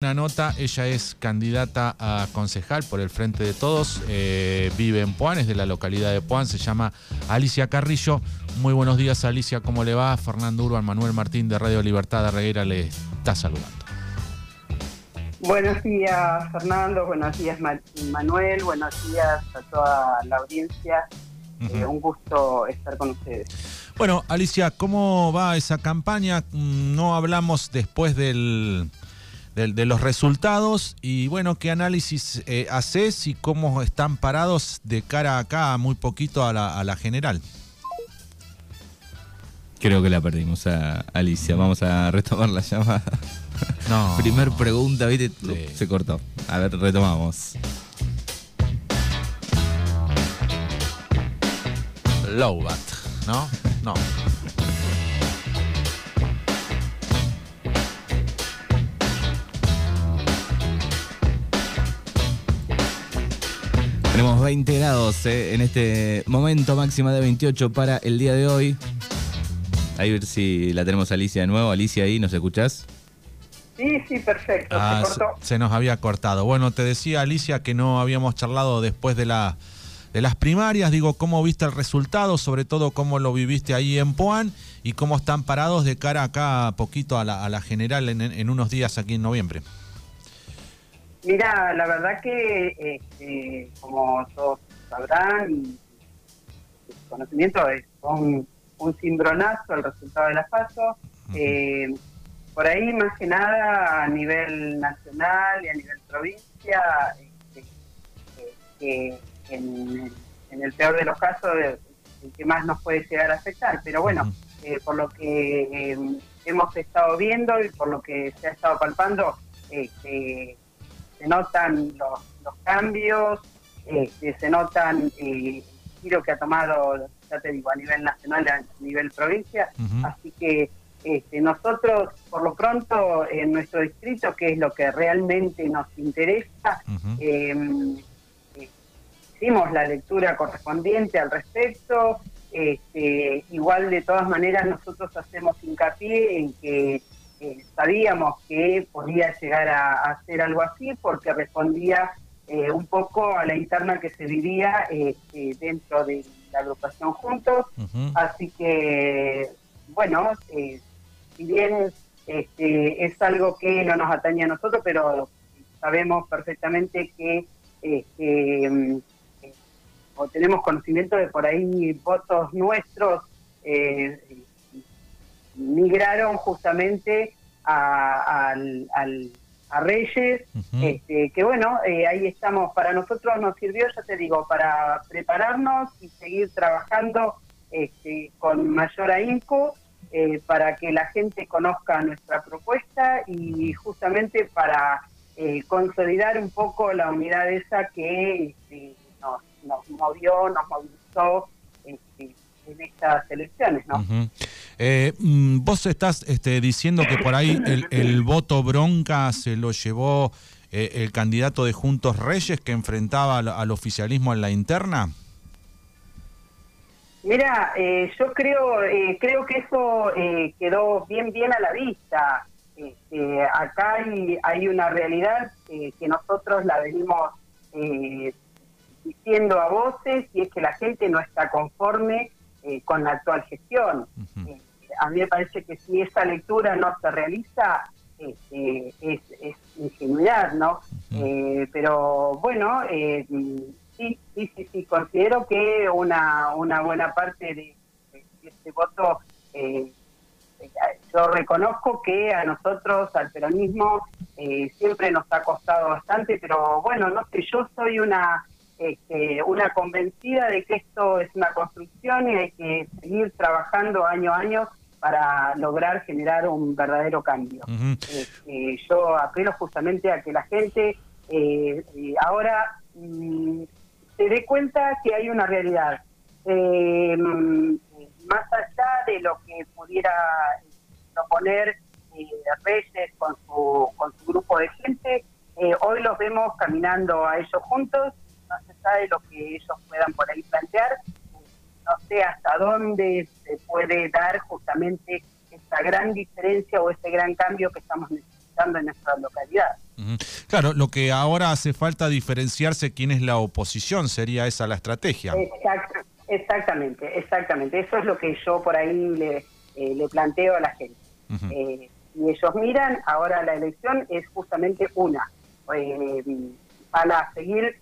Una nota, ella es candidata a concejal por el Frente de Todos, eh, vive en Puan, es de la localidad de Puan, se llama Alicia Carrillo. Muy buenos días Alicia, ¿cómo le va? Fernando Urban, Manuel Martín de Radio Libertad de Reguera le está saludando. Buenos días Fernando, buenos días Manuel, buenos días a toda la audiencia. Eh, un gusto estar con ustedes. Bueno, Alicia, ¿cómo va esa campaña? Mm, no hablamos después del de, los resultados y bueno, qué análisis eh, haces y cómo están parados de cara acá muy poquito a la, general. Creo que la perdimos a Alicia. Vamos a retomar la llamada. No. Primer pregunta, ¿viste? Se cortó. A ver, retomamos. Lowbat, ¿no? No. Tenemos 20 grados eh, en este momento, máxima de 28 para el día de hoy. Ahí ver si la tenemos Alicia de nuevo. Alicia, ahí, ¿nos escuchás? Sí, sí, perfecto. se, ah, cortó. se, nos había cortado. Bueno, te decía Alicia que no habíamos charlado después de, la, de las primarias. Digo, ¿cómo viste el resultado? Sobre todo, ¿cómo lo viviste ahí en Puan? Y cómo están parados de cara acá poquito a la, general en unos días aquí en noviembre. Mira, la verdad que, este, como todos sabrán, y conocimiento es un, un cimbronazo el resultado de la FASO. Eh, por ahí, más que nada, a nivel nacional y a nivel provincia, este, en, el peor de los casos, el que más nos puede llegar a afectar. Pero bueno, eh, por lo que eh, hemos estado viendo y por lo que se ha estado palpando, este, se notan los, cambios, este, se notan eh, el giro que ha tomado, ya te digo, a nivel nacional, a nivel provincia, así que este, nosotros, por lo pronto, en nuestro distrito, que es lo que realmente nos interesa, em, hicimos la lectura correspondiente al respecto. Este, igual, de todas maneras, nosotros hacemos hincapié en que eh, sabíamos que podía llegar a, hacer algo así porque respondía eh, un poco a la interna que se vivía este, dentro de la agrupación Juntos. Así que, bueno, eh, si bien este, es algo que no nos atañe a nosotros, pero sabemos perfectamente que este, mm, o tenemos conocimiento de por ahí votos nuestros migraron justamente a, a Reyes, este, que bueno, eh, ahí estamos, para nosotros nos sirvió, ya te digo, para prepararnos y seguir trabajando este, con mayor ahínco eh, para que la gente conozca nuestra propuesta y justamente para eh, consolidar un poco la unidad esa que este, nos, nos movió, nos movilizó este, en estas elecciones, ¿no? Eh, mm, vos estás este, diciendo que por ahí el, voto bronca se lo llevó eh, el candidato de Juntos Reyes que enfrentaba al, oficialismo en la interna. Mira, eh, yo creo creo que eso quedó bien bien a la vista. Este, acá hay, hay una realidad que nosotros la venimos diciendo a voces y es que la gente no está conforme con la actual gestión. A mí me parece que si esa lectura no se realiza, este, es, ingenuidad, ¿no? Eh, pero bueno, eh, sí, sí, sí, sí, considero que una, una buena parte de, este voto, eh, yo reconozco que a nosotros, al peronismo, siempre nos ha costado bastante, pero bueno, no sé, yo soy una... Este, una convencida de que esto es una construcción y hay que seguir trabajando año a año para lograr generar un verdadero cambio. Este, yo apelo justamente a que la gente eh, eh, ahora mm, se dé cuenta que hay una realidad. Eh, más allá de lo que pudiera proponer Reyes con su, con su grupo de gente, hoy los vemos caminando a ellos juntos, más allá de lo que ellos puedan por ahí plantear, no sé hasta dónde se puede dar justamente esta gran diferencia o este gran cambio que estamos necesitando. en nuestra localidad. Claro, lo que ahora hace falta diferenciarse quién es la oposición, sería esa la estrategia. exactamente, exactamente. Eso es lo que yo por ahí le, eh, le planteo a la gente. Eh, y ellos miran, ahora la elección es justamente una. Eh, van a seguir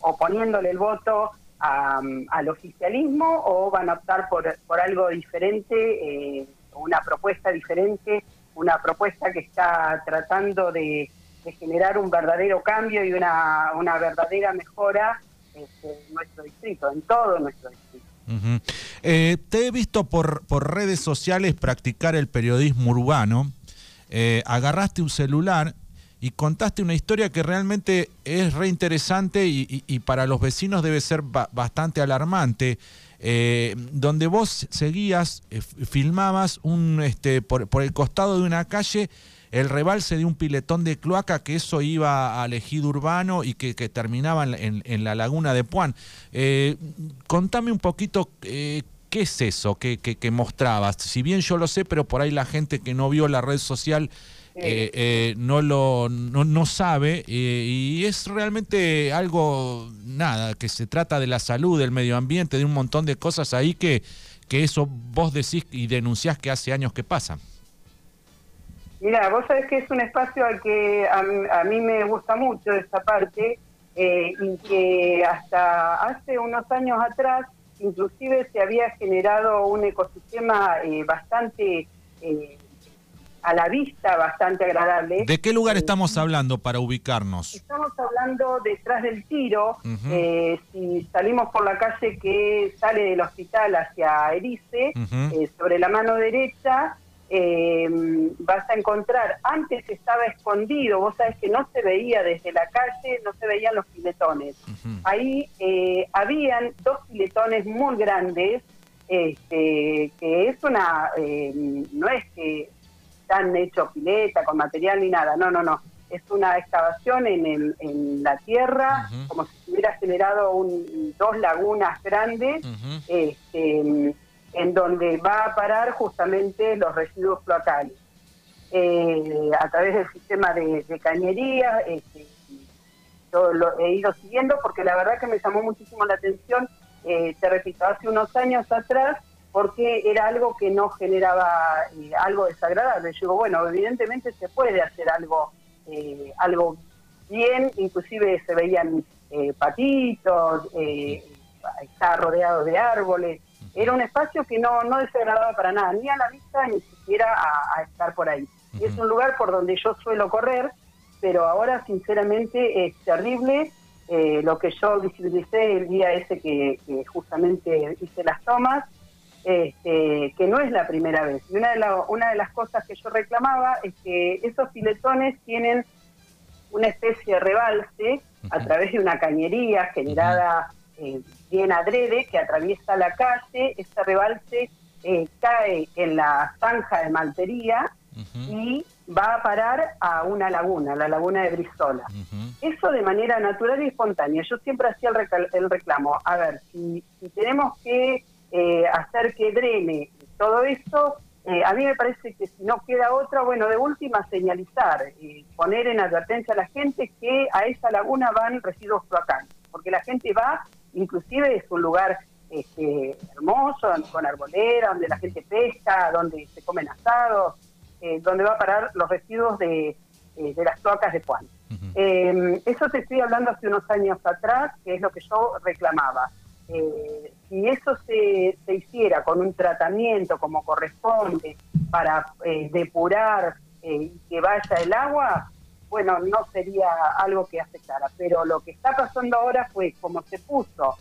oponiéndole el voto al oficialismo o van a optar por, por algo diferente, una propuesta diferente una propuesta que está tratando de, generar un verdadero cambio y una, una verdadera mejora este, en nuestro distrito, en todo nuestro distrito. Eh, te he visto por, por redes sociales practicar el periodismo urbano. Eh, agarraste un celular y contaste una historia que realmente es reinteresante y, y, para los vecinos debe ser bastante alarmante. Eh, donde vos seguías, eh, filmabas un, este, por, el costado de una calle el rebalse de un piletón de cloaca, que eso iba al ejido urbano y que, terminaba en, la laguna de Puan. Eh, contame un poquito qué es eso que, que, mostrabas. Si bien yo lo sé, pero por ahí la gente que no vio la red social eh, eh, no lo no, sabe eh, y es realmente algo nada que se trata de la salud del medio ambiente de un montón de cosas ahí que que eso vos decís y denunciás que hace años que pasan. Mira, vos sabés que es un espacio al que a, mí me gusta mucho esta parte y que hasta hace unos años atrás inclusive se había generado un ecosistema bastante a la vista bastante agradable. ¿De qué lugar estamos hablando para ubicarnos? Estamos hablando detrás del tiro. Eh, si salimos por la calle que sale del hospital hacia Erice, eh, sobre la mano derecha, eh, vas a encontrar, antes estaba escondido, vos sabés que no se veía desde la calle, no se veían los piletones. Ahí habían dos piletones muy grandes, este, que es una, no es que han hecho pileta con material ni nada, no, no, no. Es una excavación en, en la tierra, como si se hubiera generado un, dos lagunas grandes, este, en donde va a parar justamente los residuos cloacales. Eh, a través del sistema de, cañería, este, yo lo he ido siguiendo porque la verdad que me llamó muchísimo la atención, eh, te repito, hace unos años atrás porque era algo que no generaba eh, algo desagradable. Yo digo, bueno, evidentemente se puede hacer algo, eh, algo bien, inclusive se veían eh, patitos, estaba rodeado de árboles. Era un espacio que no, no desagradaba para nada, ni a la vista ni siquiera a, estar por ahí. Y es un lugar por donde yo suelo correr, pero ahora sinceramente es terrible. lo que yo visibilicé el día ese que justamente hice las tomas, este, que no es la primera vez. Y una de, una de las cosas que yo reclamaba es que esos filetones tienen una especie de rebalse a través de una cañería generada eh, bien adrede que atraviesa la calle. Este rebalse eh, cae en la zanja de Maltería y va a parar a una laguna, la laguna de Brizola. Eso de manera natural y espontánea. Yo siempre hacía el, reclamo. A ver, si tenemos que hacer que drene todo esto, eh, a mí me parece que si no queda otra, bueno, de última señalizar, y poner en advertencia a la gente que a esa laguna van residuos cloacales, porque la gente va, inclusive es un lugar este, hermoso, con arbolera, donde la gente pesca, donde se comen asados, eh, donde va a parar los residuos de, las cloacas de Puan. eso te estoy hablando hace unos años atrás, que es lo que yo reclamaba. Eh, si eso se, hiciera con un tratamiento como corresponde para eh, depurar eh, y que vaya el agua, bueno, no sería algo que afectara. Pero lo que está pasando ahora fue como se puso,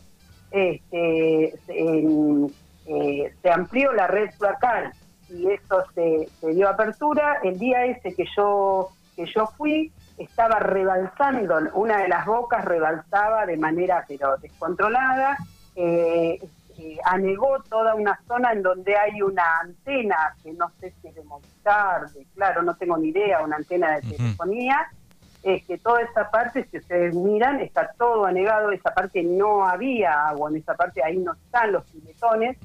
este, se amplió la red cloacal y eso se, se, dio apertura. El día ese que yo, que yo fui, estaba rebalsando, una de las bocas rebalsaba de manera pero descontrolada eh, eh, anegó toda una zona en donde hay una antena que no sé si es de Movistar, claro, no tengo ni idea, una antena de telefonía, es que toda esa parte, si ustedes miran, está todo anegado, esa parte no había agua, en esa parte ahí no están los piletones,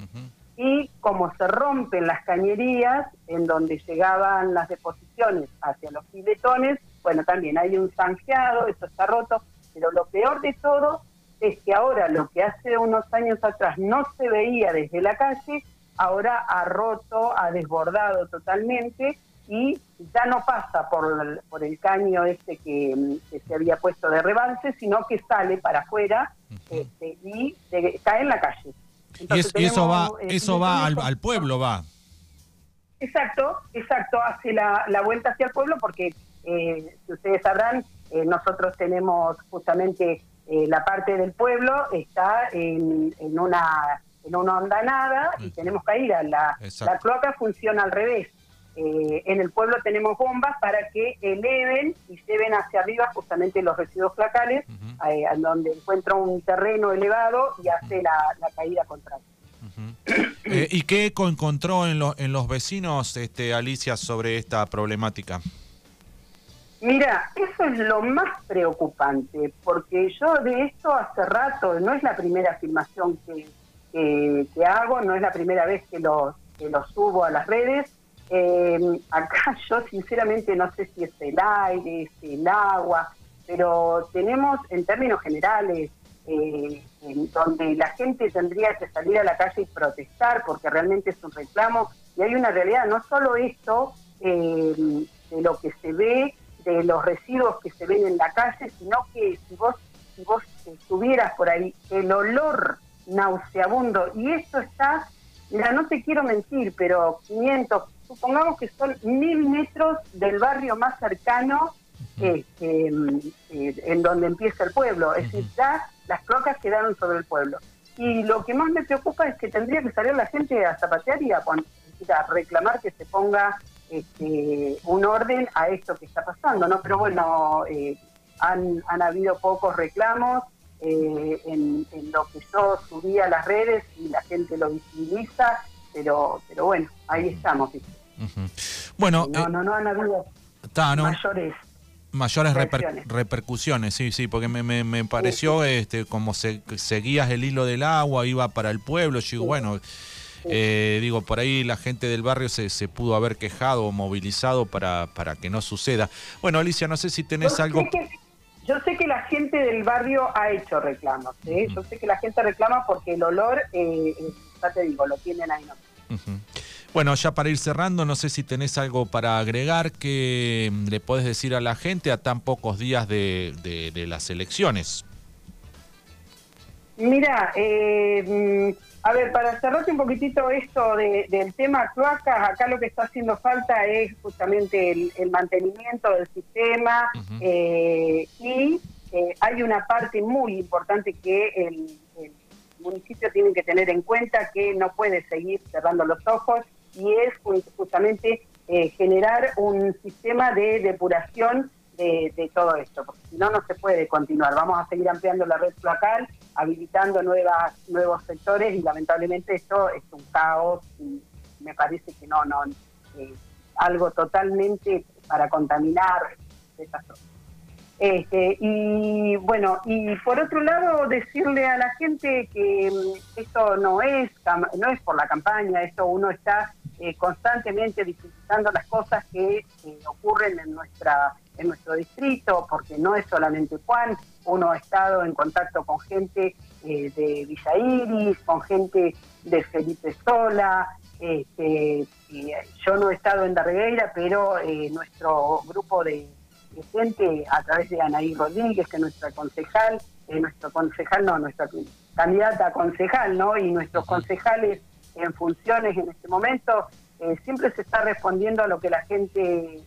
y como se rompen las cañerías en donde llegaban las deposiciones hacia los filetones, bueno, también hay un zanjeado, eso está roto, pero lo peor de todo es que ahora lo que hace unos años atrás no se veía desde la calle, ahora ha roto, ha desbordado totalmente y ya no pasa por, por el caño este que, se había puesto de rebalse, sino que sale para afuera este, y cae en la calle. y, eso va, eh, eso va al, pueblo, va. Exacto, exacto, hace la, la vuelta hacia el pueblo porque, eh, si ustedes sabrán, eh, nosotros tenemos justamente la parte del pueblo, está en, en una en una ondanada y tenemos caída. La, la cloaca funciona al revés. Eh, en el pueblo tenemos bombas para que eleven y lleven hacia arriba justamente los residuos flacales, eh, donde encuentra un terreno elevado y hace la, caída contraria. Eh, ¿Y qué encontró en, en los vecinos, este, Alicia, sobre esta problemática? Mira, eso es lo más preocupante, porque yo de esto hace rato, no es la primera afirmación que, hago, no es la primera vez que lo, que lo subo a las redes, eh, acá yo sinceramente no sé si es el aire, es el agua, pero tenemos en términos generales, eh, en donde la gente tendría que salir a la calle y protestar porque realmente es un reclamo y hay una realidad, no solo esto eh, de lo que se ve, de los residuos que se ven en la calle, sino que si vos, si vos estuvieras por ahí, el olor nauseabundo y esto está, mira, no te quiero mentir, pero 500, supongamos que son mil metros del barrio más cercano este, eh, en donde empieza el pueblo. Es decir, ya las cloacas quedaron sobre el pueblo. Y lo que más me preocupa es que tendría que salir la gente a zapatear y a, reclamar que se ponga este, un orden a esto que está pasando, ¿no? Pero bueno, eh, han, han habido pocos reclamos, eh, en, lo que yo subí a las redes y la gente lo visibiliza, pero, pero bueno, ahí estamos. Bueno, no, eh, no, no han habido mayores mayores repercusiones, sí, sí, porque me, me, pareció este como se, seguías el hilo del agua, iba para el pueblo, yo digo, bueno, eh, digo, por ahí la gente del barrio se, se pudo haber quejado o movilizado para, para que no suceda. Bueno, Alicia, no sé si tenés algo... Yo sé que la gente del barrio ha hecho reclamos, ¿eh? yo sé que la gente reclama porque el olor, eh, eh, ya te digo, lo tienen ahí. ¿no? Bueno, ya para ir cerrando, no sé si tenés algo para agregar que mm, le podés decir a la gente a tan pocos días de, de las elecciones. Mira, eh, mm, a ver, para cerrarte un poquitito esto del tema cloacas, acá lo que está haciendo falta es justamente el, mantenimiento del sistema eh, y eh, hay una parte muy importante que el, municipio tiene que tener en cuenta que no puede seguir cerrando los ojos y es justamente eh, generar un sistema de depuración de, todo esto, porque si no, no se puede continuar. Vamos a seguir ampliando la red local, habilitando nuevas, nuevos sectores y lamentablemente esto es un caos y me parece que no, no, eh, algo totalmente para contaminar esas cosas. Este, y bueno, y por otro lado, decirle a la gente que mm, esto no es, no es por la campaña, esto uno está eh, constantemente visitando las cosas que eh, ocurren en nuestra en nuestro distrito, porque no es solamente Juan, uno ha estado en contacto con gente eh, de Villa Iris, con gente de Felipe Sola, este, yo no he estado en Darregueira, pero nuestro grupo de, gente, a través de Anaí Rodríguez, que es nuestra concejal, nuestro concejal, no, nuestra candidata a concejal, ¿no? Y nuestros concejales en funciones en este momento, eh, siempre se está respondiendo a lo que la gente eh,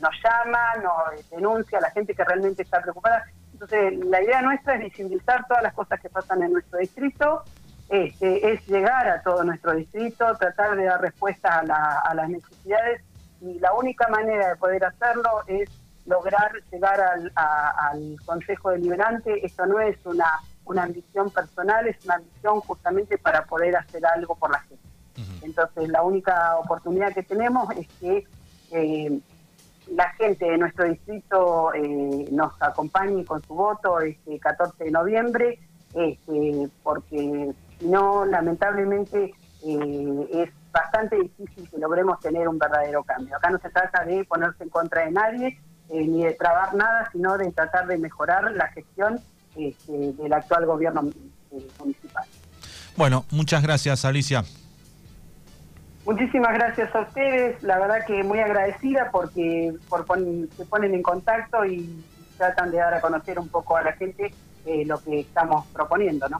nos llama, nos denuncia, la gente que realmente está preocupada. Entonces, la idea nuestra es visibilizar todas las cosas que pasan en nuestro distrito, este, es llegar a todo nuestro distrito, tratar de dar respuesta a, las necesidades y la única manera de poder hacerlo es lograr llegar al, al Consejo Deliberante. Esto no es una una ambición personal, es una ambición justamente para poder hacer algo por la gente. Entonces, la única oportunidad que tenemos es que eh, la gente de nuestro distrito eh, nos acompañe con su voto este 14 de noviembre, este, porque si no, lamentablemente, eh, es bastante difícil que logremos tener un verdadero cambio. Acá no se trata de ponerse en contra de nadie, eh, ni de trabar nada, sino de tratar de mejorar la gestión este, del actual gobierno municipal. Bueno, muchas gracias Alicia. Muchísimas gracias a ustedes, la verdad que muy agradecida porque por se ponen en contacto y tratan de dar a conocer un poco a la gente lo que estamos proponiendo, ¿no?